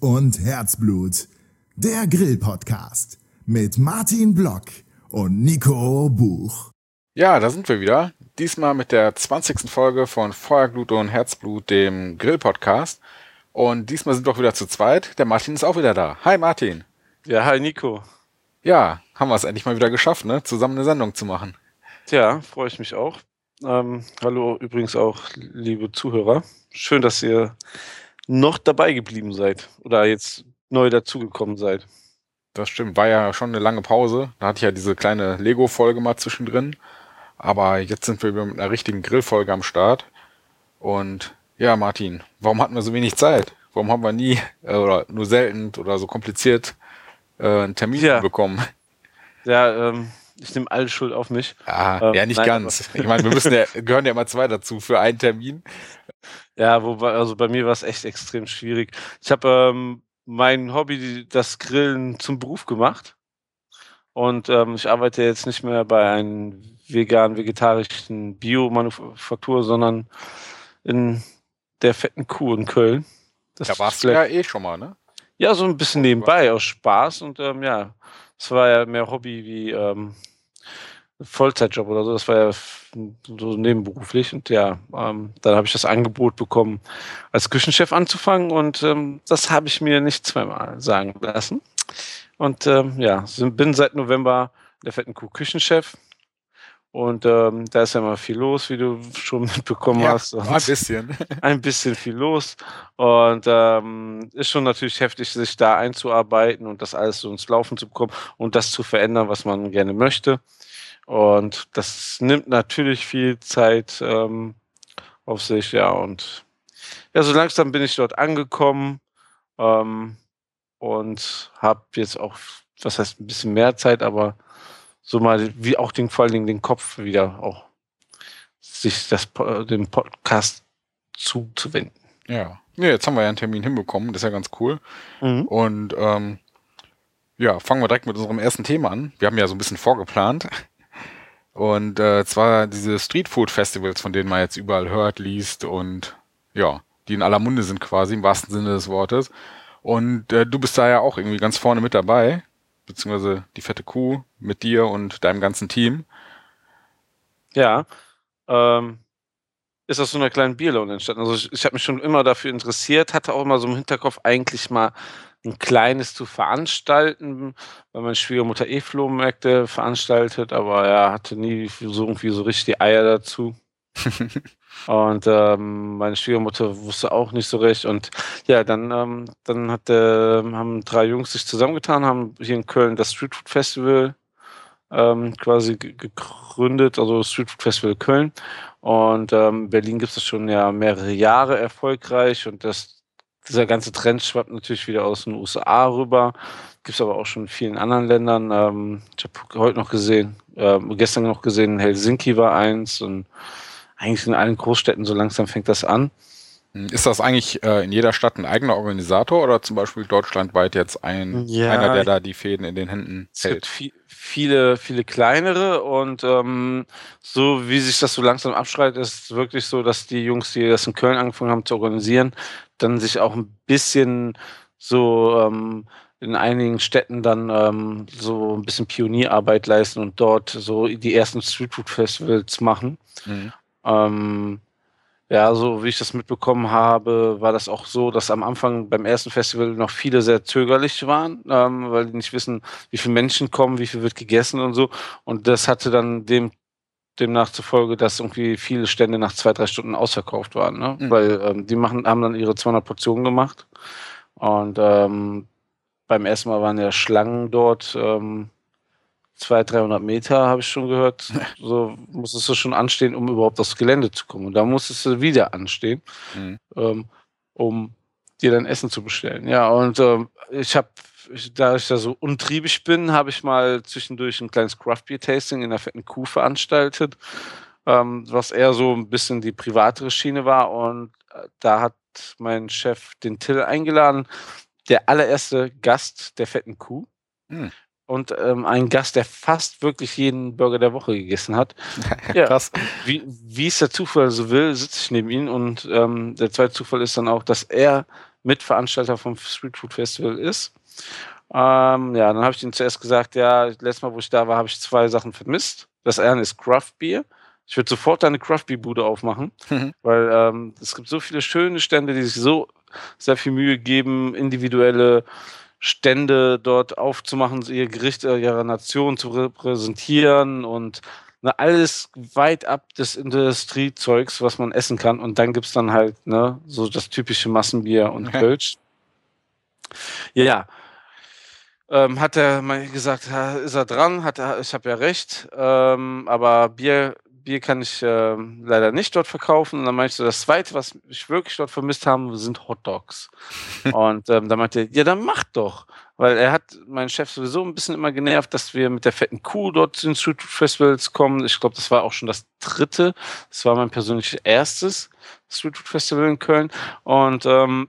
Und Herzblut. Der Grill-Podcast mit Martin Block und Nico Buch. Ja, da sind wir wieder. Diesmal mit der 20. Folge von Feuerglut und Herzblut, dem Grill-Podcast. Und diesmal sind wir auch wieder zu zweit. Der Martin ist auch wieder da. Hi Martin. Ja, hi Nico. Ja, haben wir es endlich mal wieder geschafft, ne? Zusammen eine Sendung zu machen. Tja, freue ich mich auch. Ähm, hallo übrigens auch, liebe Zuhörer. Schön, dass ihr noch dabei geblieben seid oder jetzt neu dazugekommen seid. Das stimmt, war ja schon eine lange Pause. Da hatte ich ja diese kleine Lego-Folge mal zwischendrin. Aber jetzt sind wir mit einer richtigen Grillfolge am Start. Und ja, Martin, warum hatten wir so wenig Zeit? Warum haben wir nie äh, oder nur selten oder so kompliziert äh, einen Termin ja. bekommen? Ja, ähm, ich nehme alle Schuld auf mich. Ah, ähm, ja, nicht nein, ganz. ich meine, wir müssen ja, gehören ja immer zwei dazu für einen Termin. Ja, wobei, also bei mir war es echt extrem schwierig. Ich habe ähm, mein Hobby, das Grillen, zum Beruf gemacht. Und ähm, ich arbeite jetzt nicht mehr bei einer vegan-vegetarischen Biomanufaktur, sondern in der fetten Kuh in Köln. Das da warst du ja eh schon mal, ne? Ja, so ein bisschen nebenbei, aus Spaß. Und ähm, ja, es war ja mehr Hobby wie ähm, Vollzeitjob oder so. Das war ja so nebenberuflich. Und ja, ähm, dann habe ich das Angebot bekommen, als Küchenchef anzufangen. Und ähm, das habe ich mir nicht zweimal sagen lassen. Und ähm, ja, bin seit November der fetten Kuh Küchenchef. Und ähm, da ist ja immer viel los, wie du schon mitbekommen ja, hast. Und ein bisschen. ein bisschen viel los. Und ähm, ist schon natürlich heftig, sich da einzuarbeiten und das alles so ins Laufen zu bekommen und das zu verändern, was man gerne möchte. Und das nimmt natürlich viel Zeit ähm, auf sich, ja. Und ja, so langsam bin ich dort angekommen ähm, und habe jetzt auch, was heißt ein bisschen mehr Zeit, aber so mal wie auch den, vor allen Dingen den Kopf wieder auch sich das, dem Podcast zuzuwenden. Ja. ja, jetzt haben wir ja einen Termin hinbekommen, das ist ja ganz cool. Mhm. Und ähm, ja, fangen wir direkt mit unserem ersten Thema an. Wir haben ja so ein bisschen vorgeplant. Und äh, zwar diese Streetfood-Festivals, von denen man jetzt überall hört, liest und ja, die in aller Munde sind quasi, im wahrsten Sinne des Wortes. Und äh, du bist da ja auch irgendwie ganz vorne mit dabei beziehungsweise die fette Kuh mit dir und deinem ganzen Team. Ja, ähm, ist aus so einer kleinen Bierlaune entstanden. Also ich, ich habe mich schon immer dafür interessiert, hatte auch immer so im Hinterkopf eigentlich mal ein kleines zu veranstalten, weil meine Schwiegermutter eh Flohmärkte veranstaltet, aber er hatte nie so irgendwie so richtig die Eier dazu. Und ähm, meine Schwiegermutter wusste auch nicht so recht. Und ja, dann, ähm, dann hat, äh, haben drei Jungs sich zusammengetan, haben hier in Köln das Street Food Festival ähm, quasi gegründet, also Street Food Festival Köln. Und ähm, Berlin gibt es schon ja mehrere Jahre erfolgreich und das, dieser ganze Trend schwappt natürlich wieder aus den USA rüber. Gibt es aber auch schon in vielen anderen Ländern. Ähm, ich habe heute noch gesehen, äh, gestern noch gesehen, Helsinki war eins und eigentlich in allen Großstädten so langsam fängt das an. Ist das eigentlich äh, in jeder Stadt ein eigener Organisator oder zum Beispiel deutschlandweit jetzt ein, ja, einer, der da die Fäden in den Händen es hält? Es gibt viele, viele kleinere und ähm, so wie sich das so langsam abschreitet, ist es wirklich so, dass die Jungs, die das in Köln angefangen haben zu organisieren, dann sich auch ein bisschen so ähm, in einigen Städten dann ähm, so ein bisschen Pionierarbeit leisten und dort so die ersten Streetfood-Festivals machen. Mhm. Ähm, ja, so wie ich das mitbekommen habe, war das auch so, dass am Anfang beim ersten Festival noch viele sehr zögerlich waren, ähm, weil die nicht wissen, wie viele Menschen kommen, wie viel wird gegessen und so. Und das hatte dann dem demnach zur Folge, dass irgendwie viele Stände nach zwei, drei Stunden ausverkauft waren, ne? Mhm. weil ähm, die machen, haben dann ihre 200 Portionen gemacht und ähm, beim ersten Mal waren ja Schlangen dort. Ähm, 200, 300 Meter, habe ich schon gehört. So musstest du schon anstehen, um überhaupt aufs Gelände zu kommen. Und da musstest du wieder anstehen, mhm. ähm, um dir dein Essen zu bestellen. Ja, und ähm, ich habe, da ich da so untriebig bin, habe ich mal zwischendurch ein kleines Craft Beer Tasting in der fetten Kuh veranstaltet, ähm, was eher so ein bisschen die privatere Schiene war. Und äh, da hat mein Chef den Till eingeladen, der allererste Gast der fetten Kuh. Mhm und ähm, ein Gast, der fast wirklich jeden Burger der Woche gegessen hat. ja, krass. Wie, wie es der Zufall so will, sitze ich neben ihm und ähm, der zweite Zufall ist dann auch, dass er Mitveranstalter vom Street Food Festival ist. Ähm, ja, dann habe ich ihm zuerst gesagt, ja, letztes Mal, wo ich da war, habe ich zwei Sachen vermisst. Das eine ist Craft Beer. Ich würde sofort eine Craft Beer Bude aufmachen, mhm. weil ähm, es gibt so viele schöne Stände, die sich so sehr viel Mühe geben, individuelle Stände dort aufzumachen, ihr Gericht ihrer Nation zu repräsentieren und ne, alles weit ab des Industriezeugs, was man essen kann. Und dann gibt es dann halt ne, so das typische Massenbier und Kölsch. Ja, ja. Ähm, hat er mal gesagt, ist er dran? Hat er, ich habe ja recht. Ähm, aber Bier Bier kann ich äh, leider nicht dort verkaufen. Und dann meinte ich, das zweite, was ich wirklich dort vermisst habe, sind Hot Dogs. und ähm, dann meinte er, ja, dann mach doch. Weil er hat meinen Chef sowieso ein bisschen immer genervt, dass wir mit der fetten Kuh dort zu den Street Festivals kommen. Ich glaube, das war auch schon das dritte. Das war mein persönliches erstes Street Food Festival in Köln. Und ähm,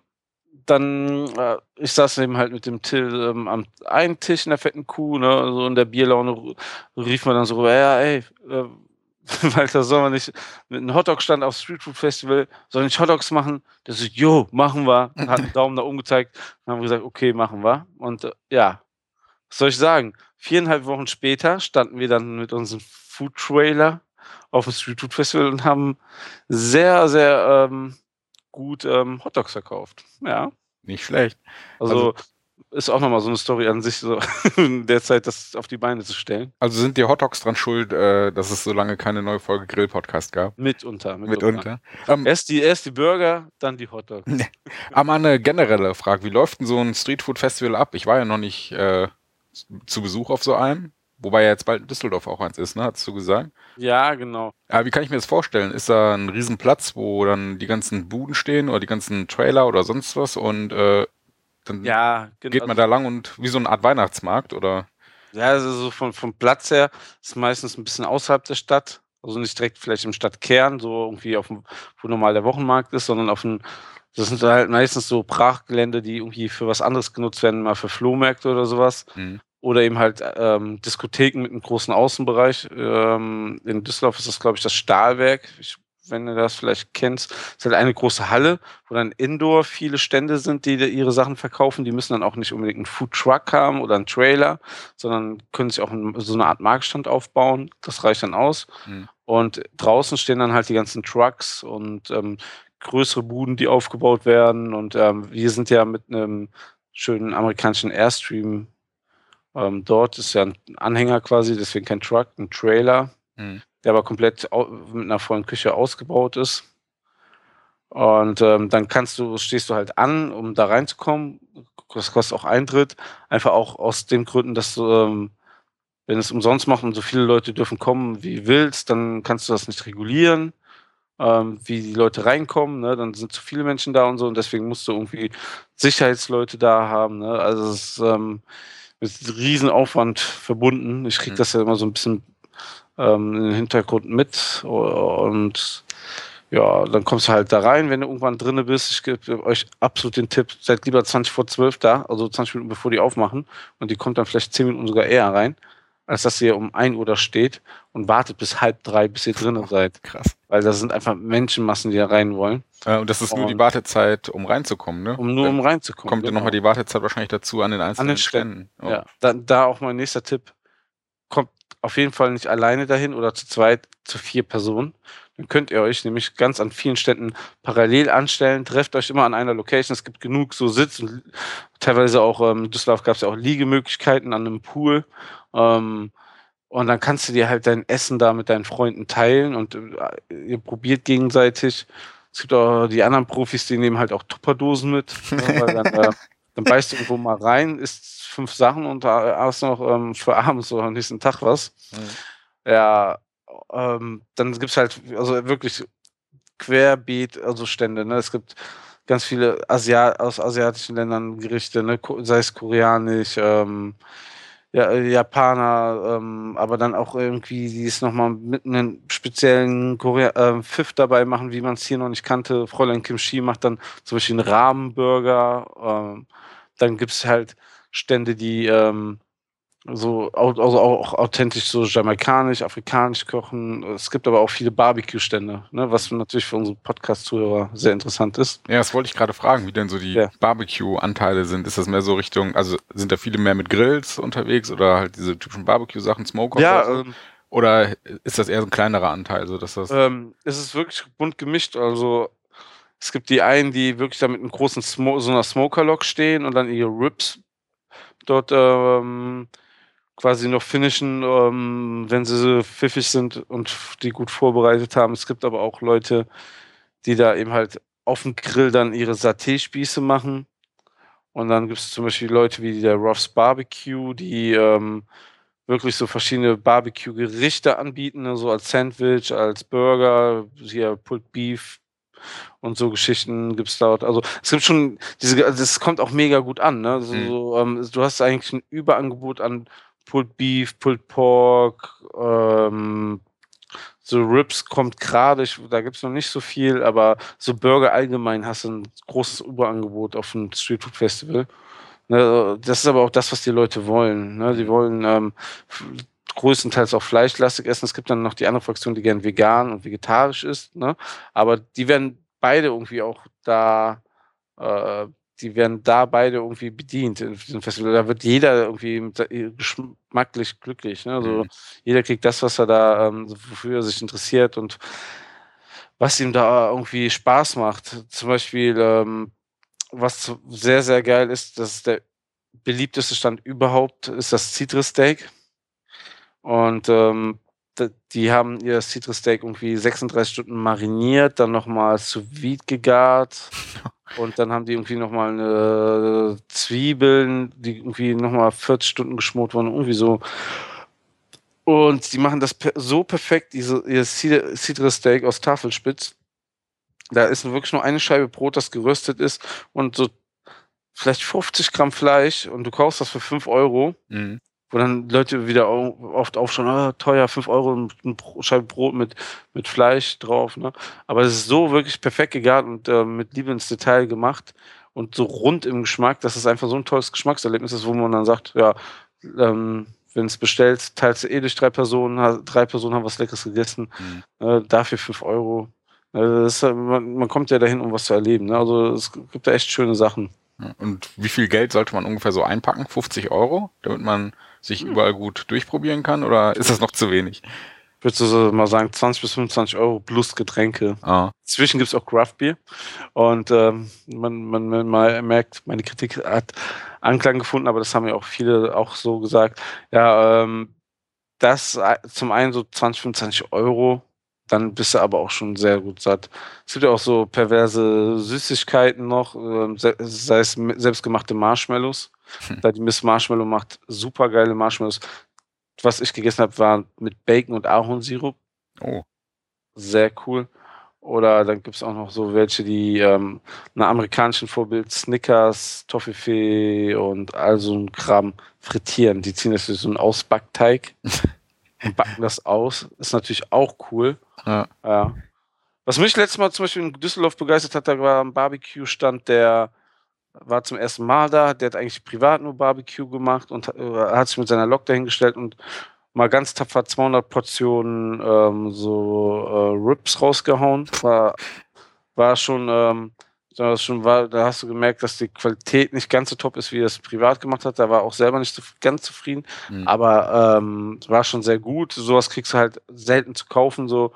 dann, äh, ich saß eben halt mit dem Till ähm, am einen Tisch in der fetten Kuh, ne, so in der Bierlaune rief man dann so, ja, ey, äh, Walter Sommer nicht mit einem Hotdog-Stand auf Street Food Festival, soll ich Hotdogs machen? Der so, jo, machen wir. Und hat einen Daumen nach oben gezeigt. Dann haben wir gesagt, okay, machen wir. Und äh, ja, was soll ich sagen? Viereinhalb Wochen später standen wir dann mit unserem Food Trailer auf dem Street Food Festival und haben sehr, sehr ähm, gut ähm, Hotdogs verkauft. Ja. Nicht schlecht. Also, also ist auch nochmal so eine Story an sich, so in der Zeit das auf die Beine zu stellen. Also sind die Hotdogs dran schuld, äh, dass es so lange keine neue Folge Grill-Podcast gab? Mitunter. Mitunter. mitunter. Ähm, erst, die, erst die Burger, dann die Hotdogs. Aber eine generelle Frage, wie läuft denn so ein Streetfood-Festival ab? Ich war ja noch nicht äh, zu Besuch auf so einem. Wobei ja jetzt bald in Düsseldorf auch eins ist, ne? Hast du gesagt? Ja, genau. Aber wie kann ich mir das vorstellen? Ist da ein Riesenplatz, wo dann die ganzen Buden stehen oder die ganzen Trailer oder sonst was und äh, dann ja, genau. geht man also da lang und wie so eine Art Weihnachtsmarkt oder? Ja, also so vom, vom Platz her ist meistens ein bisschen außerhalb der Stadt. Also nicht direkt vielleicht im Stadtkern, so irgendwie auf dem, wo normal der Wochenmarkt ist, sondern auf dem, das sind halt meistens so Brachgelände, die irgendwie für was anderes genutzt werden, mal für Flohmärkte oder sowas. Mhm. Oder eben halt ähm, Diskotheken mit einem großen Außenbereich. Ähm, in Düsseldorf ist das, glaube ich, das Stahlwerk. Ich wenn du das vielleicht kennst, ist halt eine große Halle, wo dann Indoor viele Stände sind, die ihre Sachen verkaufen. Die müssen dann auch nicht unbedingt einen Food Truck haben oder einen Trailer, sondern können sich auch so eine Art Marktstand aufbauen. Das reicht dann aus. Mhm. Und draußen stehen dann halt die ganzen Trucks und ähm, größere Buden, die aufgebaut werden. Und ähm, wir sind ja mit einem schönen amerikanischen Airstream ähm, dort. Ist ja ein Anhänger quasi, deswegen kein Truck, ein Trailer. Mhm der aber komplett mit einer vollen Küche ausgebaut ist. Und ähm, dann kannst du, stehst du halt an, um da reinzukommen. Das kostet auch Eintritt. Einfach auch aus den Gründen, dass du, ähm, wenn es umsonst macht und so viele Leute dürfen kommen, wie willst, dann kannst du das nicht regulieren, ähm, wie die Leute reinkommen. Ne? Dann sind zu viele Menschen da und so und deswegen musst du irgendwie Sicherheitsleute da haben. Ne? Also es ist ähm, mit Riesenaufwand verbunden. Ich kriege mhm. das ja immer so ein bisschen ähm, im Hintergrund mit und ja, dann kommst du halt da rein, wenn du irgendwann drinne bist. Ich gebe euch absolut den Tipp, seid lieber 20 vor 12 da, also 20 Minuten bevor die aufmachen und die kommt dann vielleicht 10 Minuten sogar eher rein, als dass ihr um 1 Uhr da steht und wartet bis halb drei, bis ihr drinnen seid. Krass. Weil da sind einfach Menschenmassen, die da rein wollen. Ja, und das ist und nur die Wartezeit, um reinzukommen, ne? Um nur um reinzukommen. Kommt genau. dann nochmal die Wartezeit wahrscheinlich dazu an den einzelnen an den Ständen. Oh. Ja, da, da auch mein nächster Tipp auf jeden Fall nicht alleine dahin oder zu zweit, zu vier Personen. Dann könnt ihr euch nämlich ganz an vielen Städten parallel anstellen. Trefft euch immer an einer Location. Es gibt genug so Sitz und teilweise auch ähm, in Düsseldorf gab es ja auch Liegemöglichkeiten an einem Pool. Ähm, und dann kannst du dir halt dein Essen da mit deinen Freunden teilen und äh, ihr probiert gegenseitig. Es gibt auch die anderen Profis, die nehmen halt auch Tupperdosen mit. Ne, weil dann, äh, dann beißt du irgendwo mal rein, isst fünf Sachen und hast noch ähm, für abends oder am nächsten Tag was. Mhm. Ja, ähm, dann gibt es halt, also wirklich querbeet, also Stände. Ne? Es gibt ganz viele Asia aus asiatischen Ländern Gerichte, ne? sei es koreanisch, ähm, ja, Japaner, ähm, aber dann auch irgendwie, die es nochmal mit einem speziellen Korea äh, Pfiff dabei machen, wie man es hier noch nicht kannte. Fräulein Kimchi macht dann zum Beispiel einen Rahmenburger. Ähm, dann gibt es halt Stände, die ähm, so also auch authentisch so jamaikanisch, afrikanisch kochen. Es gibt aber auch viele Barbecue-Stände, ne, was natürlich für unsere Podcast-Zuhörer sehr interessant ist. Ja, das wollte ich gerade fragen, wie denn so die ja. Barbecue-Anteile sind. Ist das mehr so Richtung, also sind da viele mehr mit Grills unterwegs oder halt diese typischen Barbecue-Sachen, Smoker? Ja, oder, so? ähm, oder ist das eher so ein kleinerer Anteil? So dass das ähm, es ist wirklich bunt gemischt. Also es gibt die einen, die wirklich da mit einem großen Smo so einer Smoker-Log stehen und dann ihre Ribs dort ähm, quasi noch finishen, ähm, wenn sie pfiffig sind und die gut vorbereitet haben. Es gibt aber auch Leute, die da eben halt auf dem Grill dann ihre Saté-Spieße machen. Und dann gibt es zum Beispiel Leute wie der Ruffs Barbecue, die ähm, wirklich so verschiedene Barbecue-Gerichte anbieten, ne, so als Sandwich, als Burger, hier Pulled Beef und so Geschichten gibt es dort. Also es gibt schon diese, also es kommt auch mega gut an. Ne? Also, mhm. so, ähm, du hast eigentlich ein Überangebot an Pulled Beef, Pulled Pork, ähm, so Ribs kommt gerade, da gibt es noch nicht so viel, aber so Burger allgemein hast du ein großes Überangebot auf dem Street Food Festival. Ne, das ist aber auch das, was die Leute wollen. Ne? Die wollen ähm, größtenteils auch fleischlastig essen. Es gibt dann noch die andere Fraktion, die gern vegan und vegetarisch ist. Ne? Aber die werden beide irgendwie auch da äh, die werden da beide irgendwie bedient in diesem Festival. Da wird jeder irgendwie geschmacklich glücklich. Ne? Also mhm. jeder kriegt das, was er da, ähm, wofür er sich interessiert und was ihm da irgendwie Spaß macht. Zum Beispiel, ähm, was sehr, sehr geil ist, das ist der beliebteste Stand überhaupt, ist das Citrus Steak. Und ähm, die haben ihr Citrus Steak irgendwie 36 Stunden mariniert, dann nochmal sous vide gegart. Und dann haben die irgendwie nochmal eine Zwiebeln, die irgendwie nochmal 40 Stunden geschmort wurden, irgendwie so. Und die machen das so perfekt, diese, ihr Citrus Steak aus Tafelspitz. Da ist wirklich nur eine Scheibe Brot, das geröstet ist und so vielleicht 50 Gramm Fleisch und du kaufst das für 5 Euro. Mhm wo dann Leute wieder oft aufschauen, ah, teuer, 5 Euro eine Scheibe Brot mit, mit Fleisch drauf. Ne? Aber es ist so wirklich perfekt gegart und äh, mit Liebe ins Detail gemacht und so rund im Geschmack, dass es einfach so ein tolles Geschmackserlebnis ist, wo man dann sagt, ja, ähm, wenn es bestellt, teilst du eh durch drei Personen, drei Personen haben was Leckeres gegessen, mhm. äh, dafür 5 Euro. Äh, ist, man, man, kommt ja dahin, um was zu erleben. Ne? Also es gibt da echt schöne Sachen. Und wie viel Geld sollte man ungefähr so einpacken? 50 Euro, damit man sich hm. überall gut durchprobieren kann? Oder ist das noch zu wenig? Würdest du so mal sagen, 20 bis 25 Euro plus Getränke. Ah. Zwischen gibt es auch Craftbeer. Und ähm, man, man, man, merkt, meine Kritik hat Anklang gefunden, aber das haben ja auch viele auch so gesagt. Ja, ähm, das äh, zum einen so 20, 25 Euro, dann bist du aber auch schon sehr gut satt. Es gibt ja auch so perverse Süßigkeiten noch, ähm, sei es selbstgemachte Marshmallows. Hm. Da die Miss Marshmallow macht super geile Marshmallows. Was ich gegessen habe, war mit Bacon und Ahornsirup. Oh. Sehr cool. Oder dann gibt es auch noch so welche, die ähm, einer amerikanischen Vorbild Snickers, Toffifee und all so ein Kram frittieren. Die ziehen das durch so einen Ausbackteig und backen das aus. Ist natürlich auch cool. Ja. ja. Was mich letztes Mal zum Beispiel in Düsseldorf begeistert hat, da war ein Barbecue-Stand, der war zum ersten Mal da, der hat eigentlich privat nur Barbecue gemacht und äh, hat sich mit seiner Lok dahingestellt und mal ganz tapfer 200 Portionen ähm, so äh, Rips rausgehauen. War, war schon, ähm, das schon war, da hast du gemerkt, dass die Qualität nicht ganz so top ist, wie er es privat gemacht hat. Da war auch selber nicht so ganz zufrieden, mhm. aber ähm, war schon sehr gut. Sowas kriegst du halt selten zu kaufen, so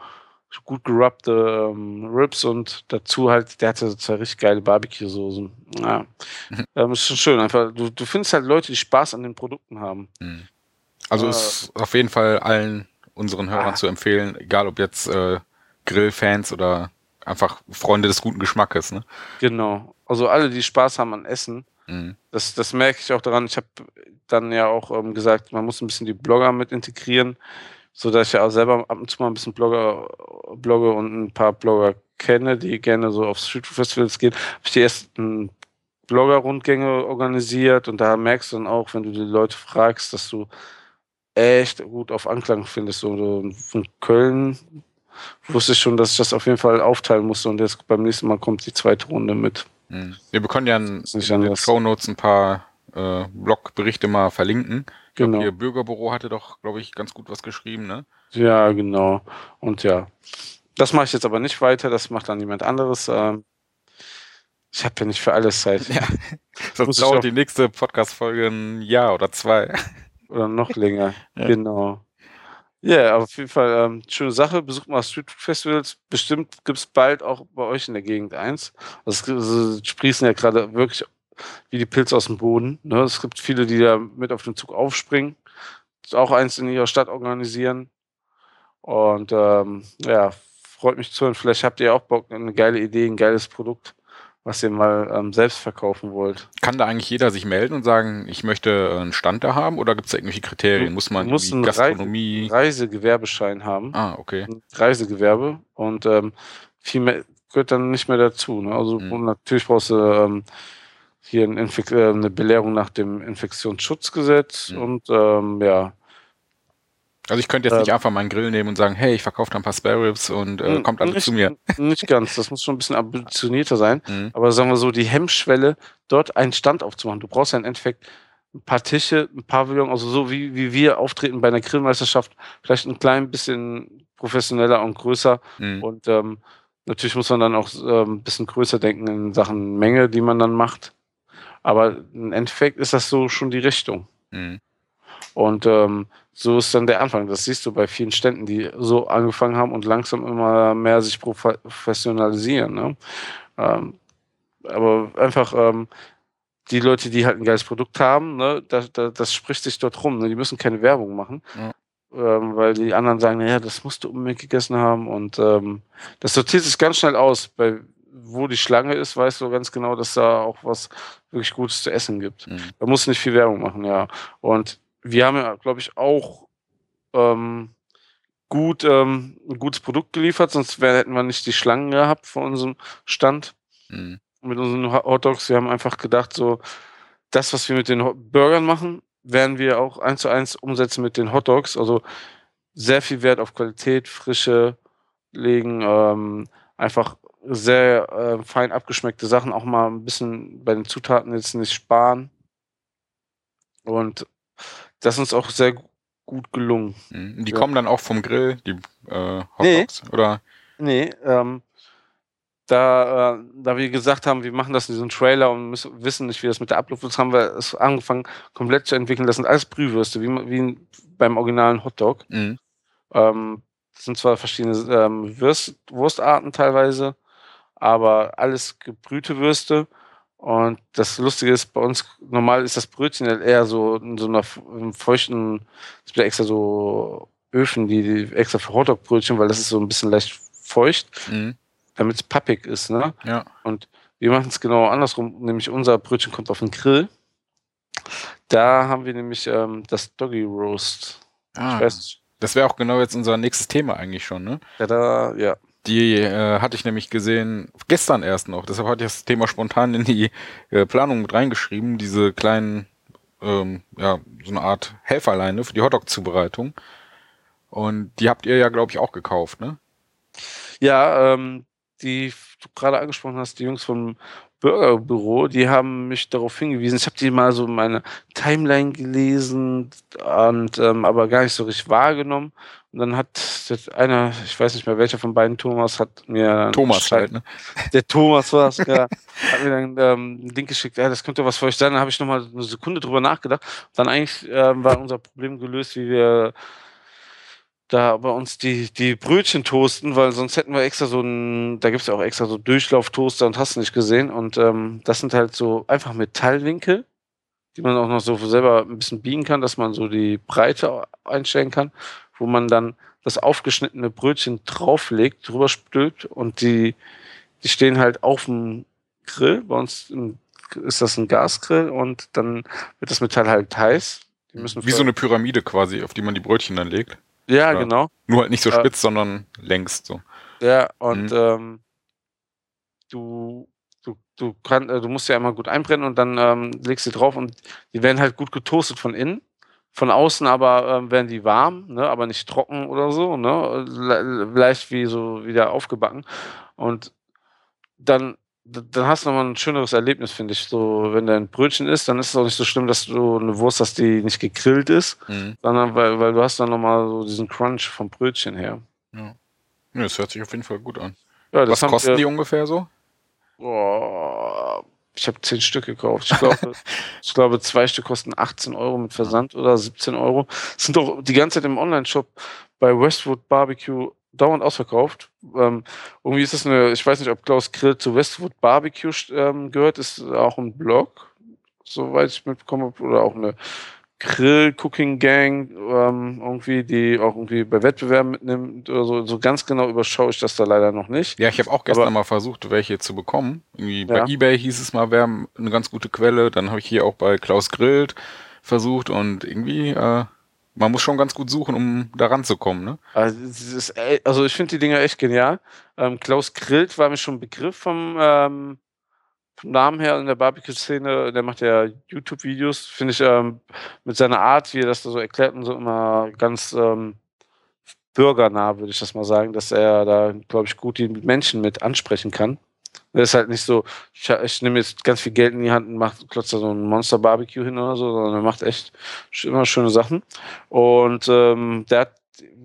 gut gerubbte ähm, Ribs und dazu halt, der hatte zwei richtig geile Barbecue-Soßen. Ja. ähm, ist schon schön. Einfach, du, du findest halt Leute, die Spaß an den Produkten haben. Hm. Also äh, ist auf jeden Fall allen unseren Hörern ah. zu empfehlen, egal ob jetzt äh, Grillfans oder einfach Freunde des guten Geschmackes. Ne? Genau. Also alle, die Spaß haben an Essen. Mhm. Das, das merke ich auch daran. Ich habe dann ja auch ähm, gesagt, man muss ein bisschen die Blogger mit integrieren so dass ich ja auch selber ab und zu mal ein bisschen Blogger, blogge und ein paar Blogger kenne, die gerne so auf Street Festivals gehen, habe ich die ersten Blogger-Rundgänge organisiert und da merkst du dann auch, wenn du die Leute fragst, dass du echt gut auf Anklang findest. So von Köln wusste ich schon, dass ich das auf jeden Fall aufteilen musste und jetzt beim nächsten Mal kommt die zweite Runde mit. Hm. Wir bekommen ja in, in den Show Notes ein paar äh, Blogberichte mal verlinken. Genau. Ihr Bürgerbüro hatte doch, glaube ich, ganz gut was geschrieben, ne? Ja, genau. Und ja, das mache ich jetzt aber nicht weiter, das macht dann jemand anderes. Ähm, ich habe ja nicht für alles Zeit. Ja. Sonst dauert die nächste Podcast-Folge ein Jahr oder zwei. Oder noch länger. ja. Genau. Ja, yeah, auf jeden Fall ähm, schöne Sache. Besucht mal Street Festivals. Bestimmt gibt es bald auch bei euch in der Gegend eins. Also es, es sprießen ja gerade wirklich wie die Pilze aus dem Boden. Ne? Es gibt viele, die da mit auf den Zug aufspringen. Auch eins in ihrer Stadt organisieren. Und ähm, ja, freut mich zu hören. Vielleicht habt ihr auch Bock, eine geile Idee, ein geiles Produkt was ihr mal ähm, selbst verkaufen wollt. Kann da eigentlich jeder sich melden und sagen, ich möchte einen Stand da haben oder gibt es da irgendwelche Kriterien? Muss man muss einen Gastronomie Reisegewerbeschein haben? Ah, okay. Ein Reisegewerbe und ähm, viel mehr gehört dann nicht mehr dazu. Ne? Also mhm. natürlich brauchst du ähm, hier ein äh, eine Belehrung nach dem Infektionsschutzgesetz mhm. und ähm, ja, also ich könnte jetzt nicht ähm, einfach meinen Grill nehmen und sagen, hey, ich verkaufe da ein paar Spare Ribs und äh, kommt alle nicht, zu mir. Nicht ganz, das muss schon ein bisschen ambitionierter sein. Mhm. Aber sagen wir so, die Hemmschwelle, dort einen Stand aufzumachen. Du brauchst ja im Endeffekt ein paar Tische, ein Pavillon, also so wie, wie wir auftreten bei einer Grillmeisterschaft, vielleicht ein klein bisschen professioneller und größer. Mhm. Und ähm, natürlich muss man dann auch äh, ein bisschen größer denken in Sachen Menge, die man dann macht. Aber im Endeffekt ist das so schon die Richtung. Mhm. Und ähm, so ist dann der Anfang. Das siehst du bei vielen Ständen, die so angefangen haben und langsam immer mehr sich professionalisieren. Ne? Ähm, aber einfach ähm, die Leute, die halt ein geiles Produkt haben, ne, das, das, das spricht sich dort rum. Ne? Die müssen keine Werbung machen. Ähm, weil die anderen sagen, naja, das musst du unbedingt gegessen haben. Und ähm, das sortiert sich ganz schnell aus. Bei wo die Schlange ist, weißt du ganz genau, dass da auch was wirklich Gutes zu essen gibt. Mhm. Da musst du nicht viel Werbung machen, ja. Und wir haben ja, glaube ich, auch ähm, gut ähm, ein gutes Produkt geliefert, sonst wär, hätten wir nicht die Schlangen gehabt vor unserem Stand mhm. mit unseren Hotdogs. Wir haben einfach gedacht, so das, was wir mit den Burgern machen, werden wir auch eins zu eins umsetzen mit den Hotdogs. Also sehr viel Wert auf Qualität, Frische legen, ähm, einfach sehr äh, fein abgeschmeckte Sachen, auch mal ein bisschen bei den Zutaten jetzt nicht sparen. Und das ist uns auch sehr gut gelungen. Mhm. Die ja. kommen dann auch vom Grill, die äh, Hotdogs, nee. oder? Nee, ähm, da, äh, da wir gesagt haben, wir machen das in diesem Trailer und müssen, wissen nicht, wie das mit der Abluft ist, haben wir es angefangen, komplett zu entwickeln. Das sind alles Brühwürste, wie, wie beim originalen Hotdog. Mhm. Ähm, das sind zwar verschiedene ähm, Würst, Wurstarten teilweise, aber alles gebrühte Würste. Und das Lustige ist, bei uns normal ist das Brötchen halt eher so in so einer feuchten, es gibt ja extra so Öfen, die, die extra für Hotdog-Brötchen, weil das ist so ein bisschen leicht feucht, mhm. damit es pappig ist, ne? Ja. Und wir machen es genau andersrum, nämlich unser Brötchen kommt auf den Grill. Da haben wir nämlich ähm, das Doggy Roast. Ah, das wäre auch genau jetzt unser nächstes Thema eigentlich schon, ne? Ja, da, ja. Die äh, hatte ich nämlich gesehen, gestern erst noch. Deshalb hatte ich das Thema spontan in die äh, Planung mit reingeschrieben. Diese kleinen, ähm, ja, so eine Art Helferleine für die Hotdog-Zubereitung. Und die habt ihr ja, glaube ich, auch gekauft, ne? Ja, ähm, die du gerade angesprochen hast, die Jungs vom Bürgerbüro, die haben mich darauf hingewiesen. Ich habe die mal so meine Timeline gelesen und ähm, aber gar nicht so richtig wahrgenommen. Und dann hat einer, ich weiß nicht mehr welcher von beiden Thomas, hat mir Thomas halt, ne? Der Thomas war es, ja, hat mir dann ähm, einen Link geschickt, ja, das könnte was für euch sein. Dann habe ich nochmal eine Sekunde drüber nachgedacht. Dann eigentlich ähm, war unser Problem gelöst, wie wir da bei uns die, die Brötchen toasten, weil sonst hätten wir extra so ein, da gibt es ja auch extra so Durchlauftoaster und hast du nicht gesehen. Und ähm, das sind halt so einfach Metallwinkel, die man auch noch so selber ein bisschen biegen kann, dass man so die Breite einstellen kann, wo man dann das aufgeschnittene Brötchen drauflegt, drüber stülpt und die, die stehen halt auf dem Grill. Bei uns ist das ein Gasgrill und dann wird das Metall halt heiß. Wie so eine Pyramide quasi, auf die man die Brötchen dann legt. Ja, Oder genau. Nur halt nicht so äh, spitz, sondern längst so. Ja, und mhm. ähm, du, du, du, kann, äh, du musst ja immer gut einbrennen und dann ähm, legst du drauf und die werden halt gut getoastet von innen. Von außen aber ähm, werden die warm, ne, aber nicht trocken oder so, ne? Le leicht wie so wieder aufgebacken. Und dann dann hast du nochmal ein schöneres Erlebnis, finde ich. So, wenn dein Brötchen ist, dann ist es auch nicht so schlimm, dass du eine Wurst hast, die nicht gegrillt ist, mhm. sondern weil, weil du hast dann nochmal so diesen Crunch vom Brötchen her. Ja. ja. das hört sich auf jeden Fall gut an. Ja, Was kosten wir, die ungefähr so? Boah, ich habe zehn Stück gekauft. Ich glaube, ich glaube, zwei Stück kosten 18 Euro mit Versand oder 17 Euro. Sind doch die ganze Zeit im Online-Shop bei Westwood Barbecue dauernd ausverkauft. Ähm, irgendwie ist das eine, ich weiß nicht, ob Klaus Grill zu Westwood Barbecue ähm, gehört, ist auch ein Blog, soweit ich mitbekomme, oder auch eine Grill-Cooking-Gang ähm, irgendwie, die auch irgendwie bei Wettbewerben mitnimmt oder so. So ganz genau überschaue ich das da leider noch nicht. Ja, ich habe auch gestern Aber, mal versucht, welche zu bekommen. Irgendwie ja. Bei Ebay hieß es mal, wäre eine ganz gute Quelle. Dann habe ich hier auch bei Klaus Grillt versucht und irgendwie äh, man muss schon ganz gut suchen, um da ranzukommen, ne? Also, ist, also ich finde die Dinger echt genial. Ähm, Klaus Grillt war mir schon ein Begriff vom, ähm, vom Namen her in der Barbecue-Szene. Der macht ja YouTube-Videos, finde ich ähm, mit seiner Art, wie er das da so erklärt und so immer ganz ähm, bürgernah, würde ich das mal sagen, dass er da, glaube ich, gut die Menschen mit ansprechen kann. Das ist halt nicht so, ich, ich nehme jetzt ganz viel Geld in die Hand und mache da so ein Monster Barbecue hin oder so, sondern er macht echt immer schöne Sachen. Und ähm, der hat,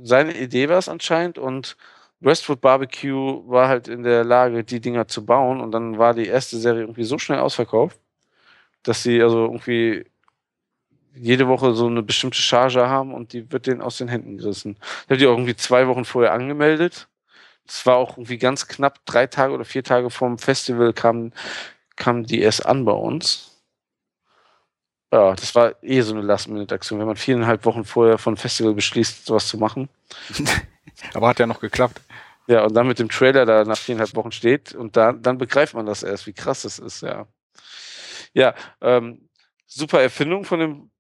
seine Idee war es anscheinend und Westwood Barbecue war halt in der Lage, die Dinger zu bauen und dann war die erste Serie irgendwie so schnell ausverkauft, dass sie also irgendwie jede Woche so eine bestimmte Charge haben und die wird denen aus den Händen gerissen. Ich habe die auch irgendwie zwei Wochen vorher angemeldet es war auch irgendwie ganz knapp, drei Tage oder vier Tage vorm Festival kamen kam die erst an bei uns. Ja, das war eh so eine Last-Minute-Aktion, wenn man viereinhalb Wochen vorher von Festival beschließt, sowas zu machen. Aber hat ja noch geklappt. Ja, und dann mit dem Trailer da nach viereinhalb Wochen steht und da, dann begreift man das erst, wie krass das ist, ja. Ja, ähm, super Erfindung von, dem,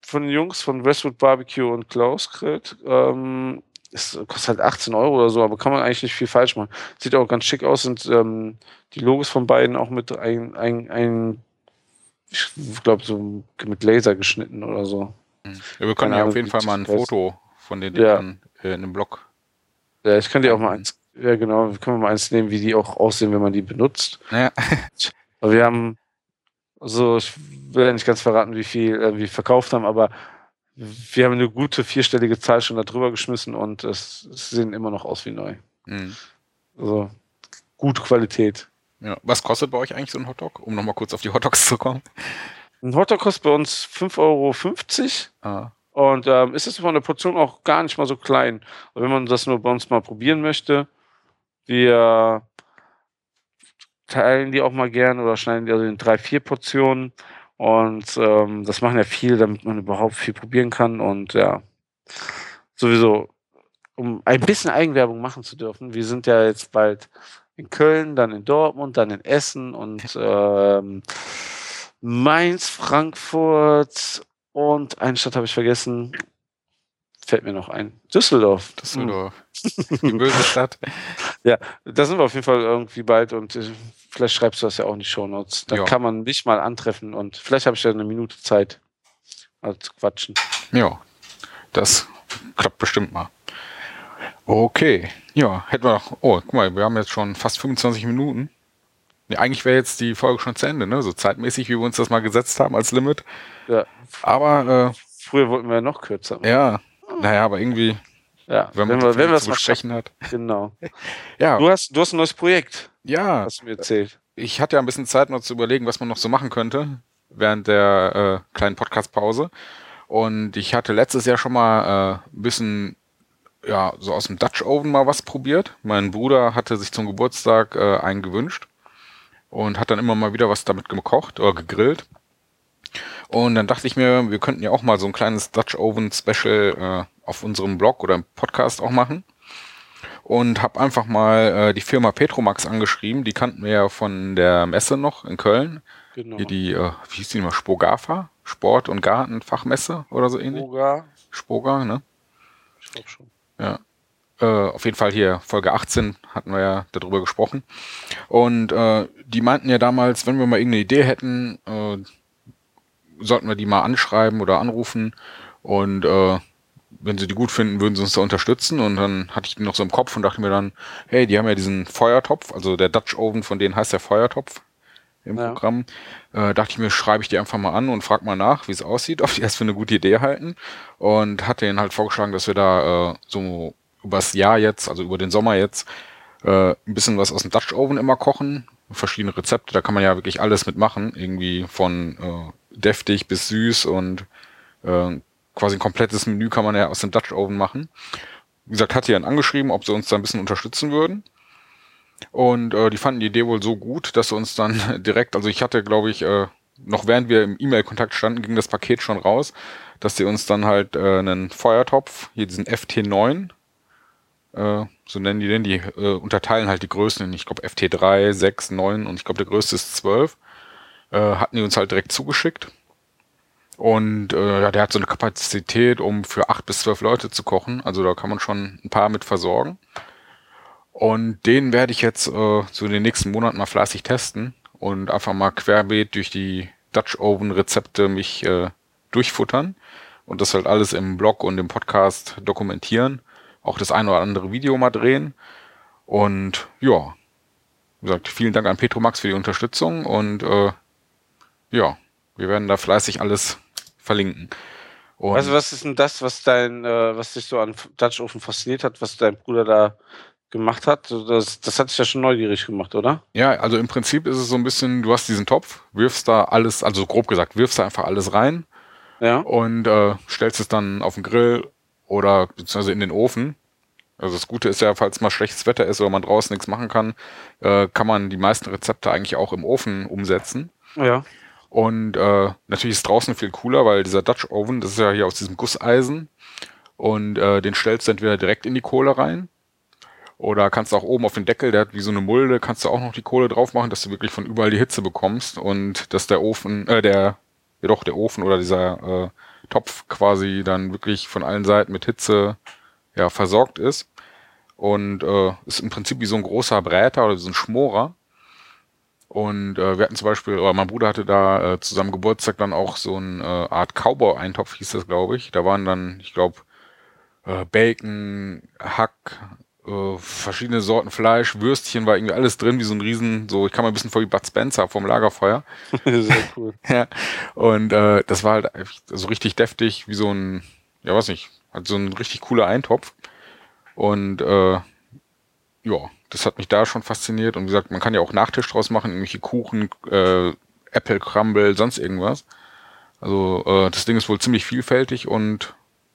von den Jungs von Westwood Barbecue und Klaus Krit. Ähm, es kostet halt 18 Euro oder so, aber kann man eigentlich nicht viel falsch machen. Sieht auch ganz schick aus, sind ähm, die Logos von beiden auch mit ein, ein, ein ich glaube, so mit Laser geschnitten oder so. Hm. Ja, wir können ja auf jeden Fall mal ein Foto von den Dingern ja. äh, in einem Blog. Ja, ich kann dir auch mal eins, ja genau, wir können mal eins nehmen, wie die auch aussehen, wenn man die benutzt. Ja. aber wir haben, also ich will ja nicht ganz verraten, wie viel äh, wir verkauft haben, aber wir haben eine gute vierstellige Zahl schon da drüber geschmissen und es, es sehen immer noch aus wie neu. Mhm. Also gute Qualität. Ja. Was kostet bei euch eigentlich so ein Hotdog, um nochmal kurz auf die Hotdogs zu kommen? Ein Hotdog kostet bei uns 5,50 Euro. Ah. Und ähm, ist es von der Portion auch gar nicht mal so klein. Und wenn man das nur bei uns mal probieren möchte, wir teilen die auch mal gern oder schneiden die also in drei, vier Portionen und ähm, das machen ja viele, damit man überhaupt viel probieren kann. Und ja, sowieso, um ein bisschen Eigenwerbung machen zu dürfen. Wir sind ja jetzt bald in Köln, dann in Dortmund, dann in Essen und ähm, Mainz, Frankfurt und eine Stadt habe ich vergessen. Fällt mir noch ein. Düsseldorf. Düsseldorf. Die böse Stadt. Ja, da sind wir auf jeden Fall irgendwie bald und äh, vielleicht schreibst du das ja auch in die Shownotes. Dann ja. kann man mich mal antreffen und vielleicht habe ich ja eine Minute Zeit, mal zu quatschen. Ja, das klappt bestimmt mal. Okay, ja, hätten wir noch. Oh, guck mal, wir haben jetzt schon fast 25 Minuten. Nee, eigentlich wäre jetzt die Folge schon zu Ende, ne? So zeitmäßig, wie wir uns das mal gesetzt haben als Limit. Ja. Aber äh, früher wollten wir ja noch kürzer. Ja, naja, aber irgendwie. Ja, wenn, wir, wenn wir das mal sprechen hat. Genau. ja. Du hast, du hast ein neues Projekt. Ja. Hast du mir erzählt. Ich hatte ja ein bisschen Zeit noch zu überlegen, was man noch so machen könnte während der äh, kleinen Podcast-Pause. Und ich hatte letztes Jahr schon mal äh, ein bisschen ja, so aus dem Dutch Oven mal was probiert. Mein Bruder hatte sich zum Geburtstag äh, einen gewünscht und hat dann immer mal wieder was damit gekocht oder gegrillt. Und dann dachte ich mir, wir könnten ja auch mal so ein kleines Dutch Oven Special äh, auf unserem Blog oder im Podcast auch machen und habe einfach mal äh, die Firma Petromax angeschrieben. Die kannten wir ja von der Messe noch in Köln. Genau. Hier die, äh, wie hieß die nochmal, Spogafa? Sport- und Gartenfachmesse oder so ähnlich? Spoga. Spoga, ne? Ich glaube schon. Ja. Äh, auf jeden Fall hier Folge 18 hatten wir ja darüber gesprochen. Und äh, die meinten ja damals, wenn wir mal irgendeine Idee hätten, äh, sollten wir die mal anschreiben oder anrufen. Und äh, wenn sie die gut finden, würden sie uns da unterstützen. Und dann hatte ich die noch so im Kopf und dachte mir dann, hey, die haben ja diesen Feuertopf, also der Dutch Oven, von denen heißt der Feuertopf im ja. Programm. Äh, dachte ich mir, schreibe ich die einfach mal an und frag mal nach, wie es aussieht, ob die das für eine gute Idee halten. Und hatte ihnen halt vorgeschlagen, dass wir da äh, so übers Jahr jetzt, also über den Sommer jetzt, äh, ein bisschen was aus dem Dutch Oven immer kochen. Verschiedene Rezepte, da kann man ja wirklich alles mitmachen. Irgendwie von äh, deftig bis süß und äh, quasi ein komplettes Menü kann man ja aus dem Dutch Oven machen. Wie gesagt, hat die dann angeschrieben, ob sie uns da ein bisschen unterstützen würden. Und äh, die fanden die Idee wohl so gut, dass sie uns dann direkt, also ich hatte, glaube ich, äh, noch während wir im E-Mail-Kontakt standen, ging das Paket schon raus, dass sie uns dann halt äh, einen Feuertopf, hier diesen FT9, äh, so nennen die den, die äh, unterteilen halt die Größen in, ich glaube, FT3, 6, 9 und ich glaube, der größte ist 12, äh, hatten die uns halt direkt zugeschickt. Und äh, ja, der hat so eine Kapazität, um für acht bis zwölf Leute zu kochen. Also da kann man schon ein paar mit versorgen. Und den werde ich jetzt äh, so in den nächsten Monaten mal fleißig testen und einfach mal querbeet durch die Dutch Oven Rezepte mich äh, durchfuttern und das halt alles im Blog und im Podcast dokumentieren. Auch das ein oder andere Video mal drehen. Und ja, wie gesagt, vielen Dank an Petromax für die Unterstützung und äh, ja, wir werden da fleißig alles verlinken. Und also was ist denn das, was dein, äh, was dich so an Dutch Oven fasziniert hat, was dein Bruder da gemacht hat? Das, das hat dich ja schon neugierig gemacht, oder? Ja, also im Prinzip ist es so ein bisschen, du hast diesen Topf, wirfst da alles, also grob gesagt, wirfst da einfach alles rein ja. und äh, stellst es dann auf den Grill oder beziehungsweise in den Ofen. Also das Gute ist ja, falls mal schlechtes Wetter ist oder man draußen nichts machen kann, äh, kann man die meisten Rezepte eigentlich auch im Ofen umsetzen. Ja. Und äh, natürlich ist draußen viel cooler, weil dieser Dutch Oven, das ist ja hier aus diesem Gusseisen. Und äh, den stellst du entweder direkt in die Kohle rein. Oder kannst du auch oben auf den Deckel, der hat wie so eine Mulde, kannst du auch noch die Kohle drauf machen, dass du wirklich von überall die Hitze bekommst und dass der Ofen, äh, der, ja doch, der Ofen oder dieser äh, Topf quasi dann wirklich von allen Seiten mit Hitze ja, versorgt ist. Und äh, ist im Prinzip wie so ein großer Bräter oder so ein Schmorer. Und äh, wir hatten zum Beispiel, oder mein Bruder hatte da äh, zusammen Geburtstag dann auch so eine äh, Art Cowboy-Eintopf, hieß das, glaube ich. Da waren dann, ich glaube, äh, Bacon, Hack, äh, verschiedene Sorten Fleisch, Würstchen, war irgendwie alles drin, wie so ein Riesen, so, ich kam mal ein bisschen vor wie Bud Spencer vom Lagerfeuer. Sehr cool. ja. Und äh, das war halt so richtig deftig, wie so ein, ja weiß nicht, halt so ein richtig cooler Eintopf. Und äh, ja, das hat mich da schon fasziniert. Und wie gesagt, man kann ja auch Nachtisch draus machen, irgendwelche Kuchen, äh, Apple Crumble, sonst irgendwas. Also äh, das Ding ist wohl ziemlich vielfältig und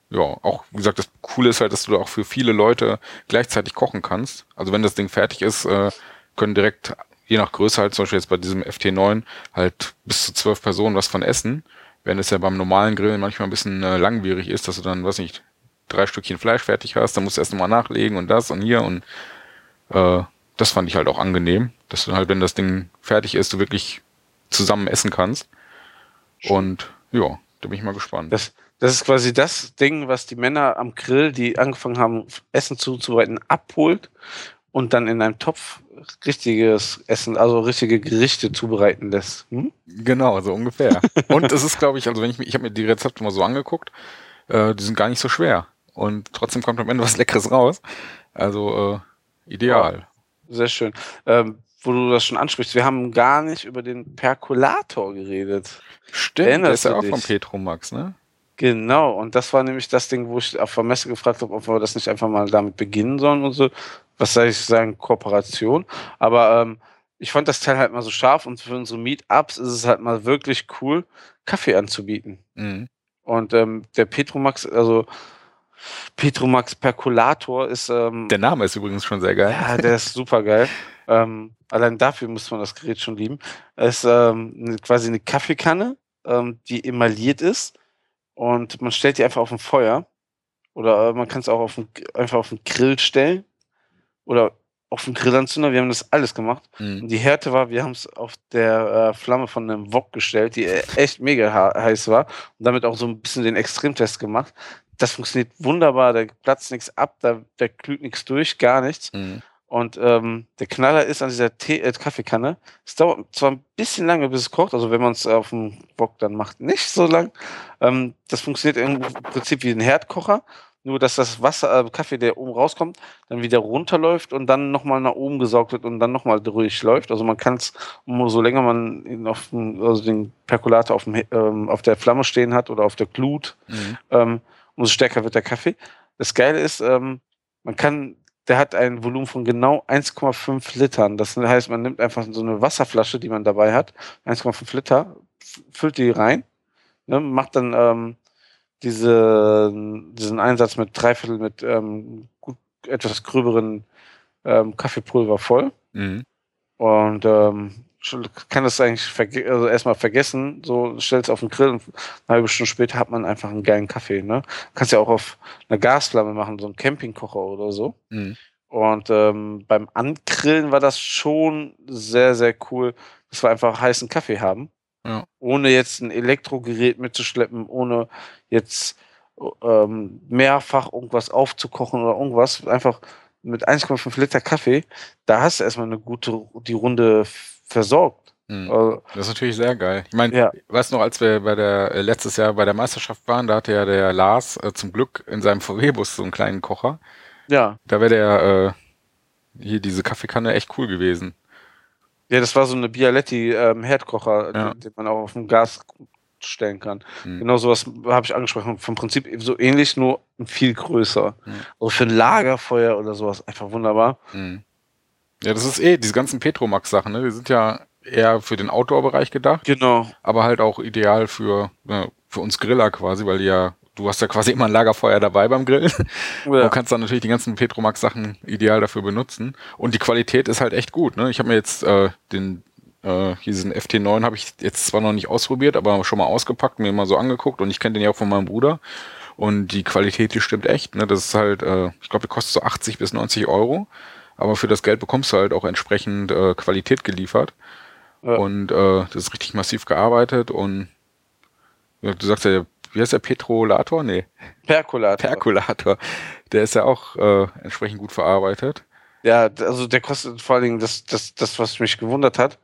ja, auch wie gesagt, das Coole ist halt, dass du da auch für viele Leute gleichzeitig kochen kannst. Also wenn das Ding fertig ist, äh, können direkt, je nach Größe halt, zum Beispiel jetzt bei diesem FT9, halt bis zu zwölf Personen was von essen. Wenn es ja beim normalen Grillen manchmal ein bisschen äh, langwierig ist, dass du dann, weiß nicht, drei Stückchen Fleisch fertig hast, dann musst du erst nochmal nachlegen und das und hier und äh, das fand ich halt auch angenehm, dass du halt, wenn das Ding fertig ist, du wirklich zusammen essen kannst. Und ja, da bin ich mal gespannt. Das, das ist quasi das Ding, was die Männer am Grill, die angefangen haben, Essen zuzubereiten, abholt und dann in einem Topf richtiges Essen, also richtige Gerichte zubereiten lässt. Hm? Genau, so ungefähr. und es ist, glaube ich, also wenn ich, ich habe mir die Rezepte mal so angeguckt, äh, die sind gar nicht so schwer. Und trotzdem kommt am Ende was Leckeres raus. Also äh, Ideal. Oh, sehr schön. Ähm, wo du das schon ansprichst, wir haben gar nicht über den Perkulator geredet. Stimmt, Erinnerst der ist ja auch von Petromax, ne? Genau, und das war nämlich das Ding, wo ich auf der Messe gefragt habe, ob wir das nicht einfach mal damit beginnen sollen und so. Was soll ich sagen, Kooperation. Aber ähm, ich fand das Teil halt mal so scharf und für unsere Meetups ist es halt mal wirklich cool, Kaffee anzubieten. Mhm. Und ähm, der Petromax, also Petromax Percolator ist. Ähm, der Name ist übrigens schon sehr geil. Ja, der ist super geil. ähm, allein dafür muss man das Gerät schon lieben. Es ist ähm, quasi eine Kaffeekanne, ähm, die emailliert ist und man stellt die einfach auf ein Feuer oder äh, man kann es auch auf ein, einfach auf den Grill stellen oder auf den Grillanzünder. Wir haben das alles gemacht. Mhm. Und die Härte war, wir haben es auf der äh, Flamme von einem Wok gestellt, die äh, echt mega heiß war und damit auch so ein bisschen den Extremtest gemacht das funktioniert wunderbar, da platzt nichts ab, da, da glüht nichts durch, gar nichts. Mhm. Und ähm, der Knaller ist an dieser Tee äh, Kaffeekanne. Es dauert zwar ein bisschen lange, bis es kocht, also wenn man es auf dem Bock dann macht, nicht so lang. Ähm, das funktioniert im Prinzip wie ein Herdkocher. nur dass das Wasser, äh, Kaffee, der oben rauskommt, dann wieder runterläuft und dann nochmal nach oben gesaugt wird und dann nochmal durchläuft. Also man kann es, umso länger man ihn auf dem, also den Perkulator auf, dem, ähm, auf der Flamme stehen hat oder auf der Glut, mhm. ähm, umso stärker wird der Kaffee. Das Geile ist, ähm, man kann, der hat ein Volumen von genau 1,5 Litern. Das heißt, man nimmt einfach so eine Wasserflasche, die man dabei hat, 1,5 Liter, füllt die rein, ne, macht dann ähm, diese, diesen Einsatz mit Dreiviertel mit ähm, gut, etwas gröberen ähm, Kaffeepulver voll. Mhm. Und ähm, kann das eigentlich verge also erstmal vergessen, so stellt es auf den Grill und eine halbe Stunde später hat man einfach einen geilen Kaffee. Ne? Kannst ja auch auf einer Gasflamme machen, so einen Campingkocher oder so. Mhm. Und ähm, beim Angrillen war das schon sehr, sehr cool, dass wir einfach heißen Kaffee haben. Ja. Ohne jetzt ein Elektrogerät mitzuschleppen, ohne jetzt ähm, mehrfach irgendwas aufzukochen oder irgendwas. Einfach mit 1,5 Liter Kaffee, da hast du erstmal eine gute, die Runde versorgt. Mhm. Also, das ist natürlich sehr geil. Ich meine, ja. weißt du noch, als wir bei der äh, letztes Jahr bei der Meisterschaft waren, da hatte ja der Lars äh, zum Glück in seinem VW-Bus so einen kleinen Kocher. Ja. Da wäre der äh, hier diese Kaffeekanne echt cool gewesen. Ja, das war so eine Bialetti ähm, Herdkocher, ja. den, den, man auch auf dem Gas stellen kann. Mhm. Genau sowas habe ich angesprochen. Vom Prinzip so ähnlich, nur viel größer. Mhm. Also für ein Lagerfeuer oder sowas einfach wunderbar. Mhm. Ja, das ist eh, diese ganzen Petromax-Sachen, ne? Die sind ja eher für den Outdoor-Bereich gedacht. Genau. Aber halt auch ideal für, äh, für uns Griller quasi, weil die ja du hast ja quasi immer ein Lagerfeuer dabei beim Grillen. Ja. Du kannst dann natürlich die ganzen Petromax-Sachen ideal dafür benutzen. Und die Qualität ist halt echt gut. Ne? Ich habe mir jetzt äh, den äh, diesen FT9 habe ich jetzt zwar noch nicht ausprobiert, aber schon mal ausgepackt, mir mal so angeguckt und ich kenne den ja auch von meinem Bruder. Und die Qualität, die stimmt echt. Ne? Das ist halt, äh, ich glaube, der kostet so 80 bis 90 Euro. Aber für das Geld bekommst du halt auch entsprechend äh, Qualität geliefert. Ja. Und äh, das ist richtig massiv gearbeitet und du sagst ja, wie heißt der Petrolator? Nee. Perkulator. Perkulator. Der ist ja auch äh, entsprechend gut verarbeitet. Ja, also der kostet vor allen Dingen das, das, das was mich gewundert hat,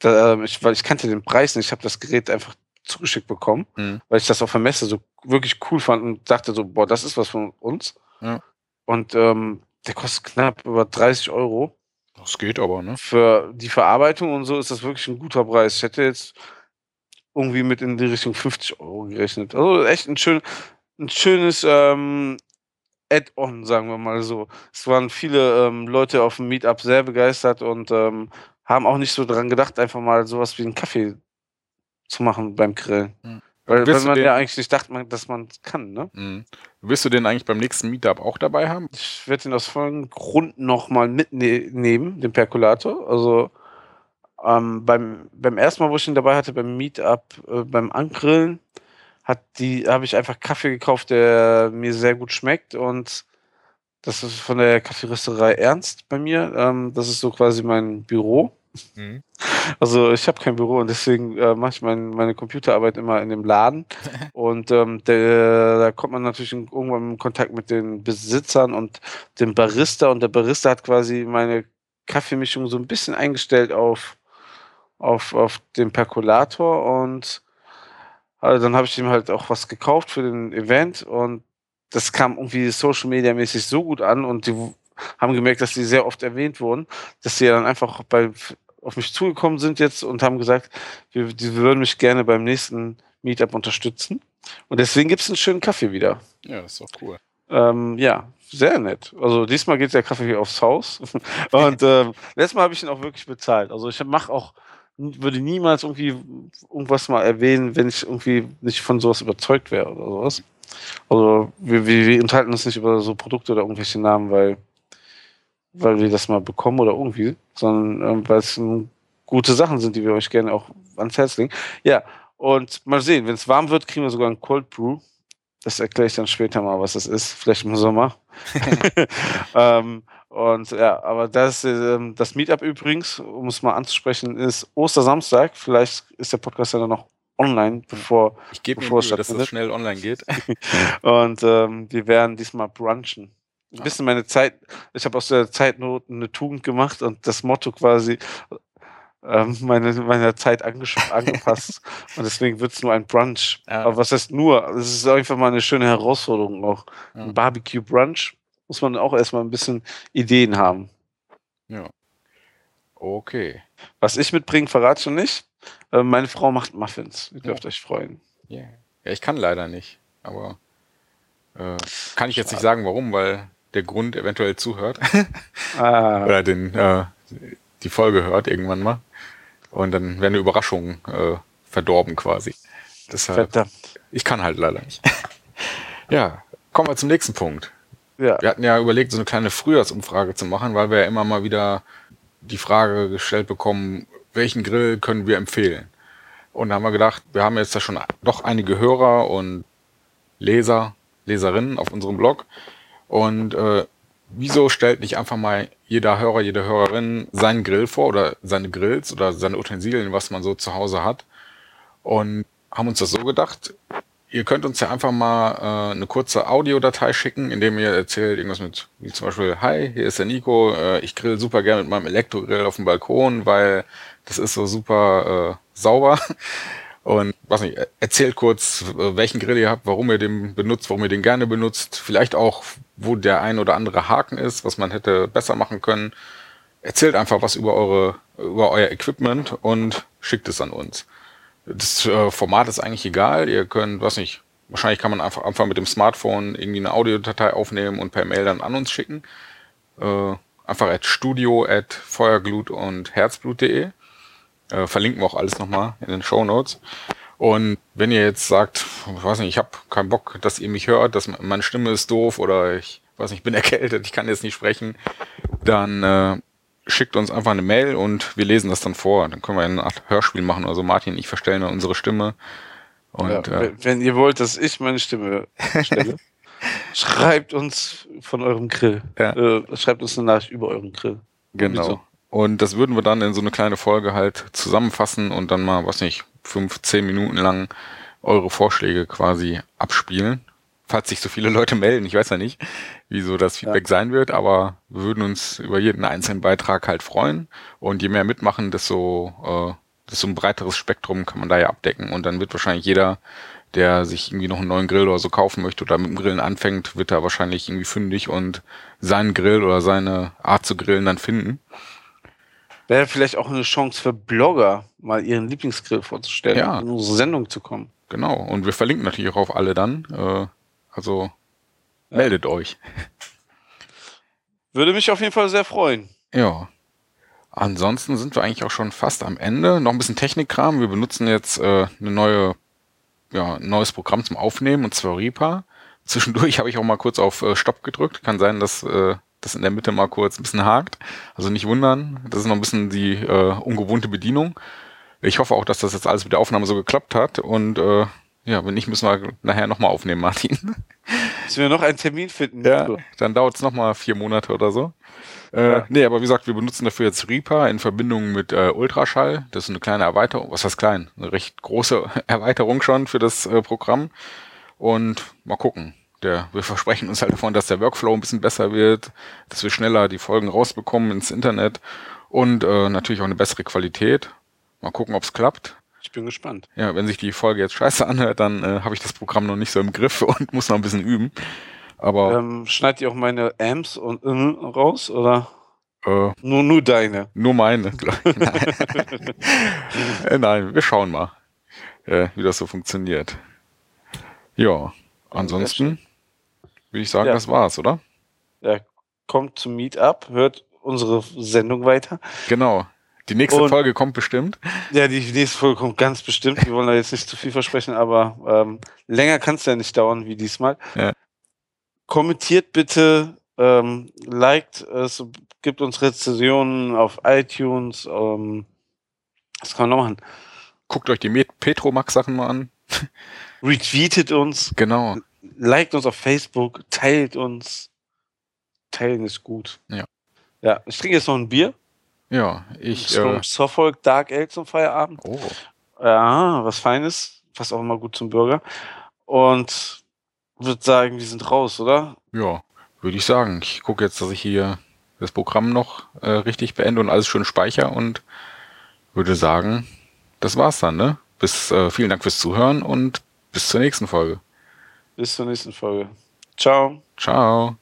da, ähm, ich, weil ich kannte den Preis nicht, ich habe das Gerät einfach zugeschickt bekommen, mhm. weil ich das auf der Messe so wirklich cool fand und dachte so, boah, das ist was von uns. Ja. Und ähm, der kostet knapp über 30 Euro. Das geht aber, ne? Für die Verarbeitung und so ist das wirklich ein guter Preis. Ich hätte jetzt irgendwie mit in die Richtung 50 Euro gerechnet. Also echt ein, schön, ein schönes ähm, Add-on, sagen wir mal so. Es waren viele ähm, Leute auf dem Meetup sehr begeistert und ähm, haben auch nicht so dran gedacht, einfach mal sowas wie einen Kaffee zu machen beim Grillen. Mhm. Weil, weil man ja eigentlich nicht dachte, dass man es kann, ne? Mhm. Wirst du den eigentlich beim nächsten Meetup auch dabei haben? Ich werde den aus folgendem Grund nochmal mitnehmen, den Perkulator. Also ähm, beim, beim ersten Mal, wo ich ihn dabei hatte, beim Meetup, äh, beim Angrillen, hat die, habe ich einfach Kaffee gekauft, der mir sehr gut schmeckt und das ist von der Kaffeerösterei Ernst bei mir. Ähm, das ist so quasi mein Büro. Mhm. Also ich habe kein Büro und deswegen äh, mache ich mein, meine Computerarbeit immer in dem Laden. und ähm, der, da kommt man natürlich in, irgendwann in Kontakt mit den Besitzern und dem Barista. Und der Barista hat quasi meine Kaffeemischung so ein bisschen eingestellt auf, auf, auf den Perkulator. Und also dann habe ich ihm halt auch was gekauft für den Event. Und das kam irgendwie Social Media mäßig so gut an und die haben gemerkt, dass sie sehr oft erwähnt wurden, dass sie dann einfach bei, auf mich zugekommen sind jetzt und haben gesagt, wir, die würden mich gerne beim nächsten Meetup unterstützen. Und deswegen gibt es einen schönen Kaffee wieder. Ja, das ist doch cool. Ähm, ja, sehr nett. Also diesmal geht der Kaffee aufs Haus. und ähm, letztes Mal habe ich ihn auch wirklich bezahlt. Also ich mache auch, würde niemals irgendwie irgendwas mal erwähnen, wenn ich irgendwie nicht von sowas überzeugt wäre oder sowas. Also wir, wir, wir unterhalten uns nicht über so Produkte oder irgendwelche Namen, weil weil wir das mal bekommen oder irgendwie, sondern ähm, weil es ähm, gute Sachen sind, die wir euch gerne auch ans Herz legen. Ja, und mal sehen, wenn es warm wird, kriegen wir sogar ein Cold Brew. Das erkläre ich dann später mal, was das ist. Vielleicht im Sommer. ähm, und ja, aber das, ähm, das Meetup übrigens, um es mal anzusprechen, ist Ostersamstag. Vielleicht ist der Podcast ja dann noch online, bevor, ich gebe mir Mühe, dass es schnell online geht. und ähm, wir werden diesmal brunchen ein bisschen meine Zeit, ich habe aus der Zeitnot eine Tugend gemacht und das Motto quasi, ähm, meine, meiner Zeit angepasst. und deswegen wird es nur ein Brunch. Ja. Aber was heißt nur? Es ist einfach mal eine schöne Herausforderung auch. Ja. Ein Barbecue-Brunch muss man auch erstmal ein bisschen Ideen haben. Ja. Okay. Was ich mitbringe, verrate ich schon nicht. Äh, meine Frau macht Muffins. Ihr dürft ja. euch freuen. Yeah. Ja, ich kann leider nicht. Aber äh, kann ich jetzt nicht sagen, warum, weil der Grund eventuell zuhört. ah. Oder den, äh, die Folge hört irgendwann mal. Und dann wäre eine Überraschung äh, verdorben quasi. Deshalb, Verdammt. Ich kann halt leider nicht. ja, kommen wir zum nächsten Punkt. Ja. Wir hatten ja überlegt, so eine kleine Frühjahrsumfrage zu machen, weil wir ja immer mal wieder die Frage gestellt bekommen, welchen Grill können wir empfehlen? Und da haben wir gedacht, wir haben jetzt da schon doch einige Hörer und Leser, Leserinnen auf unserem Blog. Und äh, wieso stellt nicht einfach mal jeder Hörer, jede Hörerin seinen Grill vor oder seine Grills oder seine Utensilien, was man so zu Hause hat? Und haben uns das so gedacht, ihr könnt uns ja einfach mal äh, eine kurze Audiodatei schicken, indem ihr erzählt irgendwas mit, wie zum Beispiel, hi, hier ist der Nico, äh, ich grill super gerne mit meinem Elektrogrill auf dem Balkon, weil das ist so super äh, sauber. Und was nicht, erzählt kurz, welchen Grill ihr habt, warum ihr den benutzt, warum ihr den gerne benutzt, vielleicht auch, wo der ein oder andere Haken ist, was man hätte besser machen können. Erzählt einfach was über eure, über euer Equipment und schickt es an uns. Das äh, Format ist eigentlich egal. Ihr könnt, was nicht, wahrscheinlich kann man einfach, einfach mit dem Smartphone irgendwie eine Audiodatei aufnehmen und per Mail dann an uns schicken. Äh, einfach at studio at feuerglut und herzblut.de. Äh, verlinken wir auch alles nochmal in den Show Notes. Und wenn ihr jetzt sagt, ich weiß nicht, ich habe keinen Bock, dass ihr mich hört, dass meine Stimme ist doof oder ich weiß nicht, ich bin erkältet, ich kann jetzt nicht sprechen, dann äh, schickt uns einfach eine Mail und wir lesen das dann vor. Dann können wir eine Art Hörspiel machen. Also Martin, ich verstelle unsere Stimme. Und, ja, äh, wenn ihr wollt, dass ich meine Stimme stelle, schreibt uns von eurem Grill. Ja. Äh, schreibt uns eine Nachricht über euren Grill. Genau. Und das würden wir dann in so eine kleine Folge halt zusammenfassen und dann mal, was nicht, fünf, zehn Minuten lang eure Vorschläge quasi abspielen falls sich so viele Leute melden. Ich weiß ja nicht, wieso das Feedback ja. sein wird, aber wir würden uns über jeden einzelnen Beitrag halt freuen. Und je mehr mitmachen, desto, äh, desto ein breiteres Spektrum kann man da ja abdecken. Und dann wird wahrscheinlich jeder, der sich irgendwie noch einen neuen Grill oder so kaufen möchte oder mit dem Grillen anfängt, wird da wahrscheinlich irgendwie fündig und seinen Grill oder seine Art zu grillen dann finden. Wäre vielleicht auch eine Chance für Blogger, mal ihren Lieblingsgrill vorzustellen, ja. in unsere Sendung zu kommen. Genau, und wir verlinken natürlich auch auf alle dann. Äh, also ja. meldet euch. Würde mich auf jeden Fall sehr freuen. Ja. Ansonsten sind wir eigentlich auch schon fast am Ende. Noch ein bisschen Technikkram. Wir benutzen jetzt äh, eine neue, ja, ein neues Programm zum Aufnehmen und zwar Reaper. Zwischendurch habe ich auch mal kurz auf äh, Stopp gedrückt. Kann sein, dass äh, das in der Mitte mal kurz ein bisschen hakt. Also nicht wundern. Das ist noch ein bisschen die äh, ungewohnte Bedienung. Ich hoffe auch, dass das jetzt alles mit der Aufnahme so geklappt hat und äh, ja, wenn nicht, müssen wir nachher nochmal aufnehmen, Martin. Müssen wir noch einen Termin finden? Ja, dann dauert es nochmal vier Monate oder so. Äh, ja. Nee, aber wie gesagt, wir benutzen dafür jetzt Reaper in Verbindung mit äh, Ultraschall. Das ist eine kleine Erweiterung. Was heißt klein? Eine recht große Erweiterung schon für das äh, Programm. Und mal gucken. Der, wir versprechen uns halt davon, dass der Workflow ein bisschen besser wird, dass wir schneller die Folgen rausbekommen ins Internet und äh, natürlich auch eine bessere Qualität. Mal gucken, ob es klappt. Ich bin gespannt. Ja, wenn sich die Folge jetzt scheiße anhört, dann äh, habe ich das Programm noch nicht so im Griff und muss noch ein bisschen üben. Aber ähm, schneid ihr auch meine Amps und äh, raus oder? Äh, nur, nur deine. Nur meine. Nein. äh, nein, wir schauen mal, äh, wie das so funktioniert. Ja, ansonsten würde ich sagen, ja. das war's, oder? Ja, kommt zum Meetup, hört unsere Sendung weiter. Genau. Die nächste und, Folge kommt bestimmt. Ja, die nächste Folge kommt ganz bestimmt. Wir wollen da jetzt nicht zu viel versprechen, aber ähm, länger kann es ja nicht dauern wie diesmal. Ja. Kommentiert bitte, ähm, liked es, gibt uns Rezensionen auf iTunes. Ähm, was kann man noch machen? Guckt euch die Petromax-Sachen mal an. Retweetet uns. Genau. Liked uns auf Facebook, teilt uns. Teilen ist gut. Ja. Ja, ich trinke jetzt noch ein Bier. Ja, ich. Äh, Suffolk Dark Ale zum Feierabend. Oh. Ja, was Feines. Passt auch immer gut zum Burger. Und würde sagen, wir sind raus, oder? Ja, würde ich sagen. Ich gucke jetzt, dass ich hier das Programm noch äh, richtig beende und alles schön speicher und würde sagen, das war's dann, ne? Bis, äh, vielen Dank fürs Zuhören und bis zur nächsten Folge. Bis zur nächsten Folge. Ciao. Ciao.